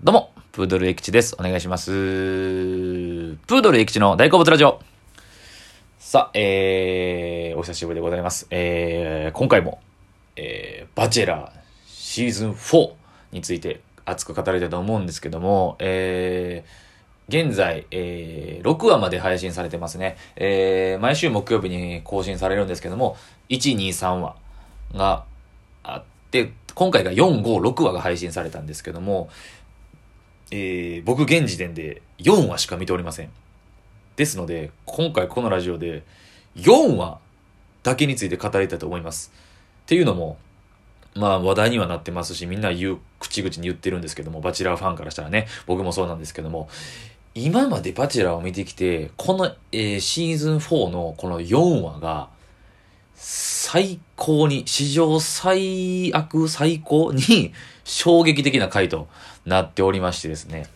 どうも、プードルエキチです。お願いします。プードルエキチの大好物ラジオ。さあ、えー、お久しぶりでございます。えー、今回も、えー、バチェラーシーズン4について熱く語りたいと思うんですけども、えー、現在、えー、6話まで配信されてますね。えー、毎週木曜日に更新されるんですけども、1、2、3話があって、今回が4、5、6話が配信されたんですけども、えー、僕現時点で4話しか見ておりません。ですので、今回このラジオで4話だけについて語りたいと思います。っていうのも、まあ話題にはなってますし、みんな言う、口々に言ってるんですけども、バチェラーファンからしたらね、僕もそうなんですけども、今までバチェラーを見てきて、この、えーシーズン4のこの4話が、最高に、史上最悪最高に衝撃的な回となっておりましてですね。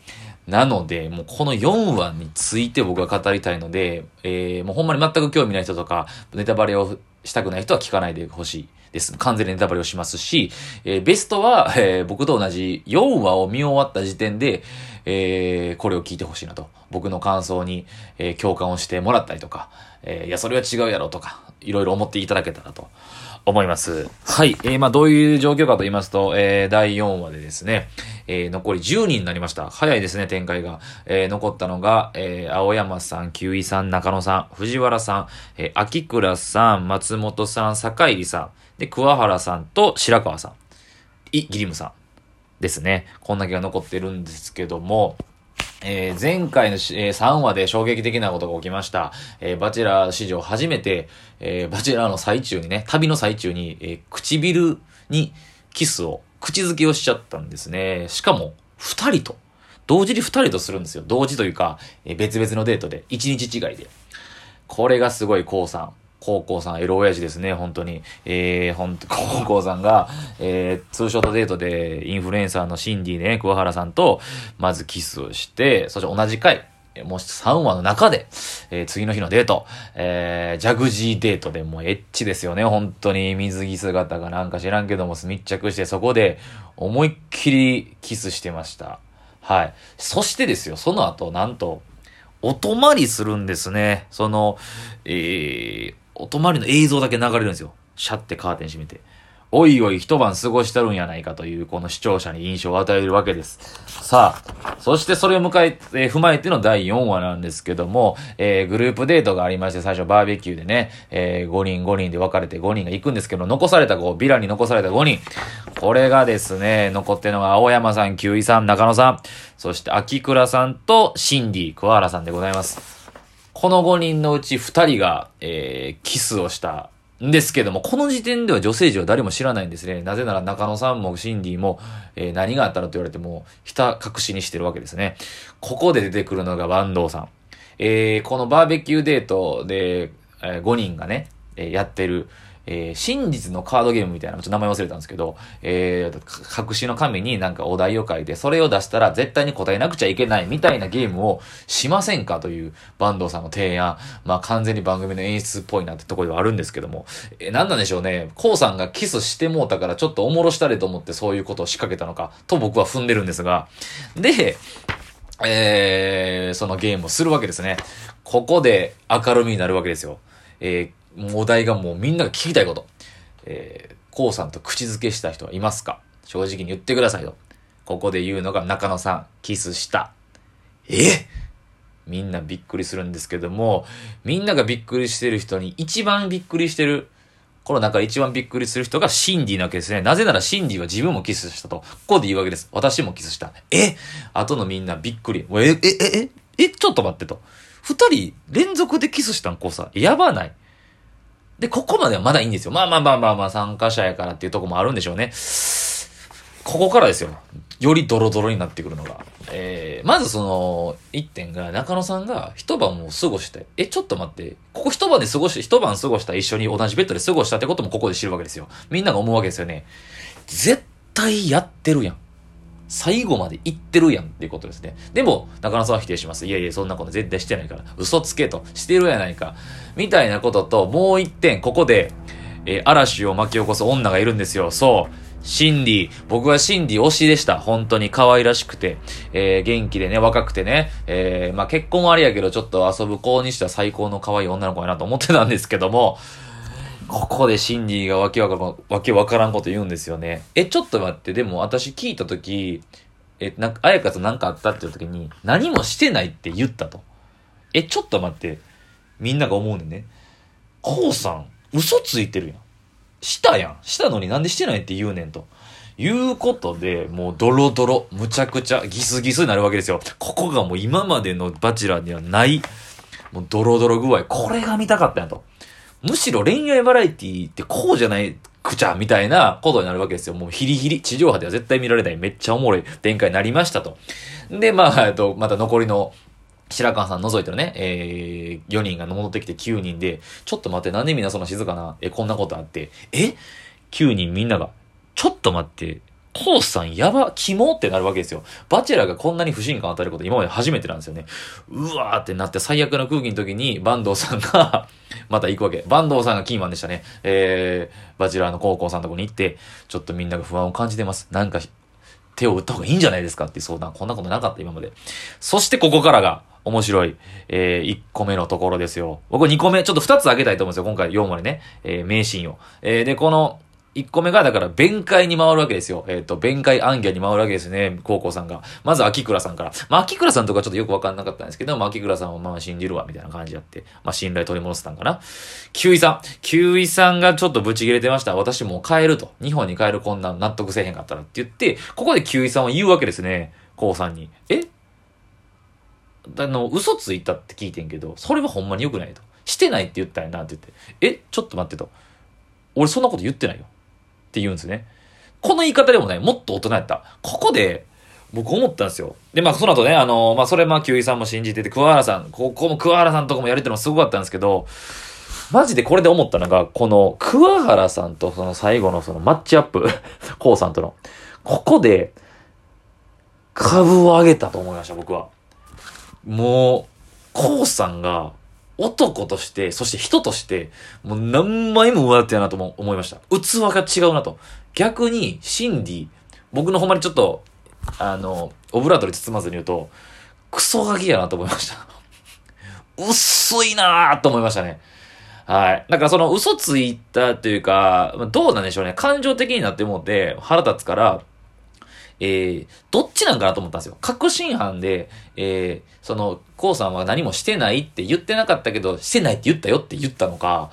なので、もうこの4話について僕は語りたいので、えー、もうほんまに全く興味ない人とか、ネタバレをしたくない人は聞かないでほしいです。完全にネタバレをしますし、えーベストは、えー僕と同じ4話を見終わった時点で、えーこれを聞いてほしいなと。僕の感想に、えー共感をしてもらったりとか、えーいや、それは違うやろとか、いろいろ思っていただけたらと思います。はい。えー、まあ、どういう状況かと言いますと、えー、第4話でですね、えー、残り10人になりました。早いですね、展開が。えー、残ったのが、えー、青山さん、九井さん、中野さん、藤原さん、えー、秋倉さん、松本さん、坂入さん、で、桑原さんと白川さん、い、ギリムさんですね。こんだけが残ってるんですけども、えー前回の、えー3話で衝撃的なことが起きました。えーバチェラー史上初めて、えーバチェラーの最中にね、旅の最中に、えー唇にキスを、口づけをしちゃったんですね。しかも、二人と。同時に二人とするんですよ。同時というか、え別々のデートで、一日違いで。これがすごい、こうさん。高校さん、エロ親父ですね、本当に。えー、ほんと、高校さんが、えー、ツーショットデートで、インフルエンサーのシンディね、桑原さんと、まずキスをして、そして同じ回、もう3話の中で、えー次の日のデート、えー、ジャグジーデートでもうエッチですよね、本当に水着姿がなんか知らんけども密着して、そこで思いっきりキスしてました。はい。そしてですよ、その後、なんと、お泊まりするんですね。その、えー、お泊まりの映像だけ流れるんですよ。シャってカーテン閉めて。おいおい一晩過ごしてるんやないかという、この視聴者に印象を与えるわけです。さあ、そしてそれを迎え、えー踏まえての第4話なんですけども、えーグループデートがありまして、最初バーベキューでね、えー5人5人で分かれて5人が行くんですけど、残された5、ビラに残された5人。これがですね、残ってるのが青山さん、九井さん、中野さん、そして秋倉さんとシンディ、桑原さんでございます。この5人のうち2人が、えーキスをしたですけども、この時点では女性陣は誰も知らないんですね。なぜなら中野さんもシンディも、えー何があったらと言われても、ひた隠しにしてるわけですね。ここで出てくるのが坂東さん。えーこのバーベキューデートで、え5人がね、えーやってる、えー真実のカードゲームみたいな、ちょっと名前忘れたんですけど、えー隠しの紙になんかお題を書いて、それを出したら絶対に答えなくちゃいけないみたいなゲームをしませんかという坂東さんの提案。まあ完全に番組の演出っぽいなってとこではあるんですけども、えー、なんなんでしょうね。コウさんがキスしてもうたからちょっとおもろしたれと思ってそういうことを仕掛けたのか、と僕は踏んでるんですが、で、えー、そのゲームをするわけですね。ここで明るみになるわけですよ。えー、お題がもうみんなが聞きたいこと。えー、こうさんと口づけした人はいますか？正直に言ってくださいと。ここで言うのが中野さん、キスした。え？みんなびっくりするんですけども、みんながびっくりしてる人に一番びっくりしてる、この中で一番びっくりする人がシンディなわけですね。なぜならシンディは自分もキスしたと。ここで言うわけです。私もキスした。え？後のみんなびっくり。え、え、え、え、え、ちょっと待ってと。二人連続でキスしたん？こうさ、やばない。で、ここまではまだいいんですよ。まあまあまあまあまあ、参加者やからっていうとこもあるんでしょうね。ここからですよ。よりドロドロになってくるのが。えー、まずその、一点が、中野さんが一晩も過ごして、え、ちょっと待って、ここ一晩で過ごして、一晩過ごした一緒に同じベッドで過ごしたってこともここで知るわけですよ。みんなが思うわけですよね。絶対やってるやん。最後まで言ってるやんっていうことですね。でも、中野さんは否定します。いやいや、そんなこと絶対してないから。嘘つけと。してるやないか。みたいなことと、もう一点、ここで、えー嵐を巻き起こす女がいるんですよ。そう。シンディ。僕はシンディ推しでした。本当に可愛らしくて。えー、元気でね、若くてね。えー、まあ結婚はあれやけど、ちょっと遊ぶ子にしては最高の可愛い女の子やなと思ってたんですけども、ここでシンディがわけわからん、わけわからんこと言うんですよね。え、ちょっと待って、でも私聞いたとき、え、なんか、あやかとなんかあったっていう時に、何もしてないって言ったと。え、ちょっと待って、みんなが思うねんね。こうさん、嘘ついてるやん。したやん。したのになんでしてないって言うねんと。いうことで、もうドロドロ、むちゃくちゃギスギスになるわけですよ。ここがもう今までのバチェラーにはない、もうドロドロ具合。これが見たかったんやと。むしろ恋愛バラエティってこうじゃないくちゃみたいなことになるわけですよ。もうヒリヒリ、地上波では絶対見られないめっちゃおもろい展開になりましたと。で、まあ、えっと、また残りの白川さん覗いてるね、えー、4人が戻ってきて9人で、ちょっと待って、なんでみんなその静かな、え、こんなことあって、え ?9 人みんなが、ちょっと待って、コースさんやば、キモってなるわけですよ。バチェラーがこんなに不信感を与えること今まで初めてなんですよね。うわーってなって最悪な空気の時に、坂東さんが また行くわけ。坂東さんがキーマンでしたね。えー、バチェラーの高校さんのとこに行って、ちょっとみんなが不安を感じてます。なんか、手を打った方がいいんじゃないですかっていう相談。こんなことなかった今まで。そしてここからが、面白い、えー、1個目のところですよ。僕2個目、ちょっと2つあげたいと思うんですよ。今回4までね。えー、名シーンを。えー、で、この、1個目が、だから、弁解に回るわけですよ。えっ、ー、と、弁解暗記に回るわけですね。高校さんが。まず、秋倉さんから。まあ、秋倉さんとかちょっとよくわかんなかったんですけど、まあ、秋倉さんはまあ、信じるわ、みたいな感じやって。まあ、信頼取り戻せたんかな。九位さん。九位さんがちょっとブチ切れてました。私もう帰ると。日本に帰るこんな納得せえへんかったらって言って、ここで九位さんは言うわけですね。高さんに。え？あの、嘘ついたって聞いてんけど、それはほんまに良くないと。してないって言ったんやなって言って。え、ちょっと待ってと。俺そんなこと言ってないよ。って言うんですね。この言い方でもね、もっと大人やった。ここで、僕思ったんですよ。で、まあ、その後ね、あの、まあ、それ、まあ、キウイさんも信じてて、桑原さん、ここも桑原さんとかもやれてるのすごかったんですけど、マジでこれで思ったのが、この、桑原さんとその最後のそのマッチアップ、コウさんとの、ここで、株を上げたと思いました、僕は。もう、コウさんが、男として、そして人として、もう何枚も上手やなと思いました。器が違うなと。逆に、シンディ、僕のほんまにちょっと、あの、オブラートに包まずに言うと、クソガキやなと思いました。薄いなーと思いましたね。はい。だかその嘘ついたというか、どうなんでしょうね。感情的になって思って腹立つから、えー、どっちなんかなと思ったんですよ。確信犯で、えー、その、コウさんは何もしてないって言ってなかったけど、してないって言ったよって言ったのか、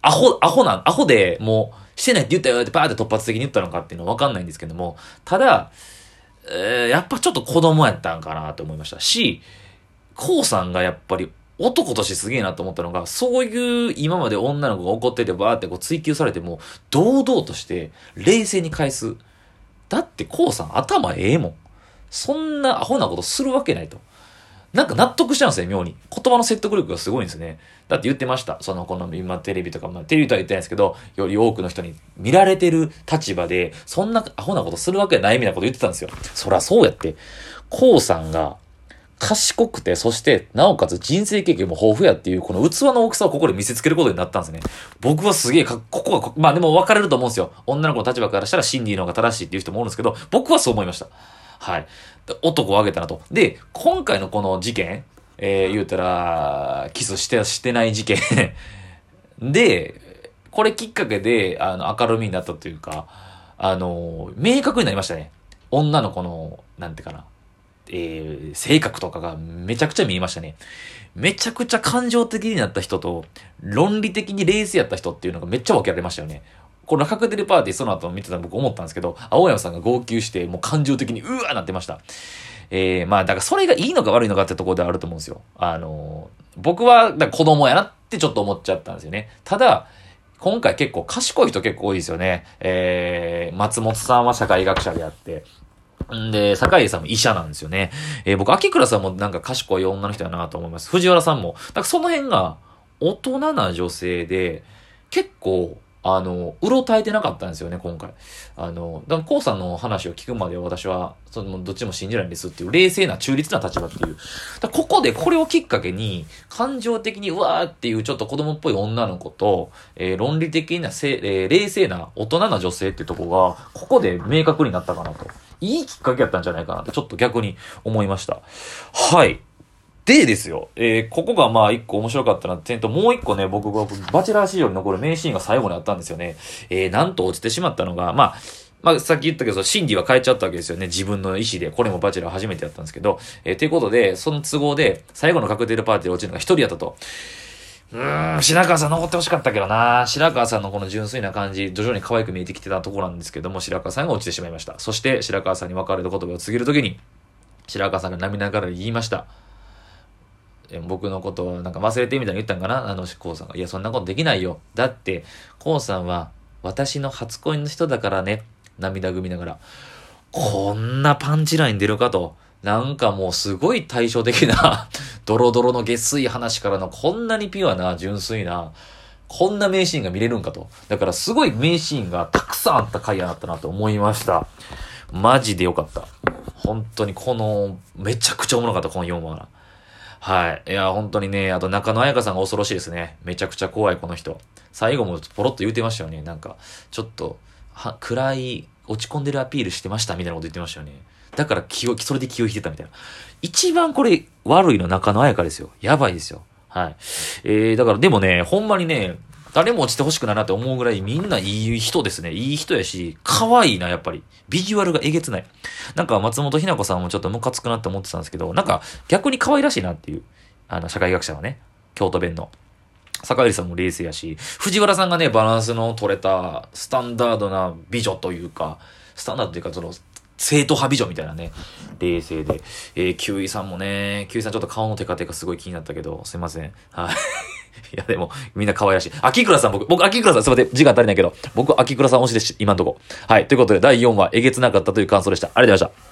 アホ、アホなん、アホでもう、してないって言ったよってパーって突発的に言ったのかっていうのはわかんないんですけども、ただ、えー、やっぱちょっと子供やったんかなと思いましたし、コウさんがやっぱり男としてすげえなと思ったのが、そういう今まで女の子が怒っててバーってこう追求されても、堂々として冷静に返す。だってこうさん頭ええもん。そんなアホなことするわけないと。なんか納得しちゃうんですよ、妙に。言葉の説得力がすごいんですね。だって言ってました。その、この今テレビとか、まあテレビとは言ってないんですけど、より多くの人に見られてる立場で、そんなアホなことするわけないみたいなこと言ってたんですよ。そらそうやって。こうさんが、賢くて、そして、なおかつ人生経験も豊富やっていう、この器の大きさをここで見せつけることになったんですね。僕はすげえか、ここは、まあでも分かれると思うんですよ。女の子の立場からしたらシンディの方が正しいっていう人もおるんですけど、僕はそう思いました。はい。男を挙げたなと。で、今回のこの事件、えー、言うたら、キスして、してない事件 で、これきっかけで、あの、明るみになったというか、あの、明確になりましたね。女の子の、なんてかな。えー、性格とかがめちゃくちゃ見えましたね。めちゃくちゃ感情的になった人と、論理的に冷静やった人っていうのがめっちゃ分けられましたよね。このカクテルパーティーその後見てたら僕思ったんですけど、青山さんが号泣して、もう感情的にうわーなってました。えー、まあ、だからそれがいいのか悪いのかってところであると思うんですよ。あのー、僕は、だ子供やなってちょっと思っちゃったんですよね。ただ、今回結構賢い人結構多いですよね。えー、松本さんは社会学者であって、んで、坂井さんも医者なんですよね。えー、僕、秋倉さんもなんか賢い女の人やなと思います。藤原さんも。なんかその辺が大人な女性で、結構あの、うろたえてなかったんですよね、今回。あの、だから、こうさんの話を聞くまで私は、その、どっちも信じないんですっていう、冷静な中立な立場っていう。だここでこれをきっかけに、感情的にうわーっていうちょっと子供っぽい女の子と、えー、論理的なせ、えー、冷静な大人な女性っていうとこが、ここで明確になったかなと。いいきっかけやったんじゃないかなって、ちょっと逆に思いました。はい。でですよ、えー、ここがまあ一個面白かったなってと、もう一個ね、僕がバチェラー史上に残る名シーンが最後にあったんですよね。えー、なんと落ちてしまったのが、まあ、まあ、さっき言ったけど、審議は変えちゃったわけですよね。自分の意思で。これもバチェラー初めてやったんですけど。えー、ということで、その都合で、最後のカクテルパーティーで落ちるのが一人やったと。うん、白川さん残ってほしかったけどな白川さんのこの純粋な感じ、徐々に可愛く見えてきてたところなんですけども、白川さんが落ちてしまいました。そして、白川さんに別れる言葉を告げるときに、白川さんが涙ながら言いました。僕のことはなんか忘れてみたいに言ったんかな？あの、コウさんが。いや、そんなことできないよ。だって、コウさんは私の初恋の人だからね。涙ぐみながら。こんなパンチライン出るかと。なんかもうすごい対照的な ドロドロの下水話からのこんなにピュアな、純粋な、こんな名シーンが見れるんかと。だからすごい名シーンがたくさんあった回やなったなと思いました。マジでよかった。本当にこの、めちゃくちゃおもろかった、この4話。はい。いや、本当にね、あと中野彩香さんが恐ろしいですね。めちゃくちゃ怖い、この人。最後もポロッと言ってましたよね。なんか、ちょっと、は、暗い、落ち込んでるアピールしてました、みたいなこと言ってましたよね。だから気を、それで気を引いてたみたいな。一番これ、悪いの中野彩香ですよ。やばいですよ。はい。えー、だからでもね、ほんまにね、誰も落ちてほしくないなって思うぐらいみんないい人ですね。いい人やし、可愛いな、やっぱり。ビジュアルがえげつない。なんか松本ひな子さんもちょっとムカつくなって思ってたんですけど、なんか逆に可愛らしいなっていう。あの、社会学者はね、京都弁の。坂入さんも冷静やし、藤原さんがね、バランスの取れた、スタンダードな美女というか、スタンダードというか、その、生徒派美女みたいなね、冷静で。えー、キウイさんもね、キウイさんちょっと顔のテカテカすごい気になったけど、すいません。はい。いや、でも、みんな可愛らしい。秋倉さん、僕、僕、秋倉さん、すいません。時間足りないけど、僕、秋倉さん推しです今んとこ。はい。ということで、第4話、えげつなかったという感想でした。ありがとうございました。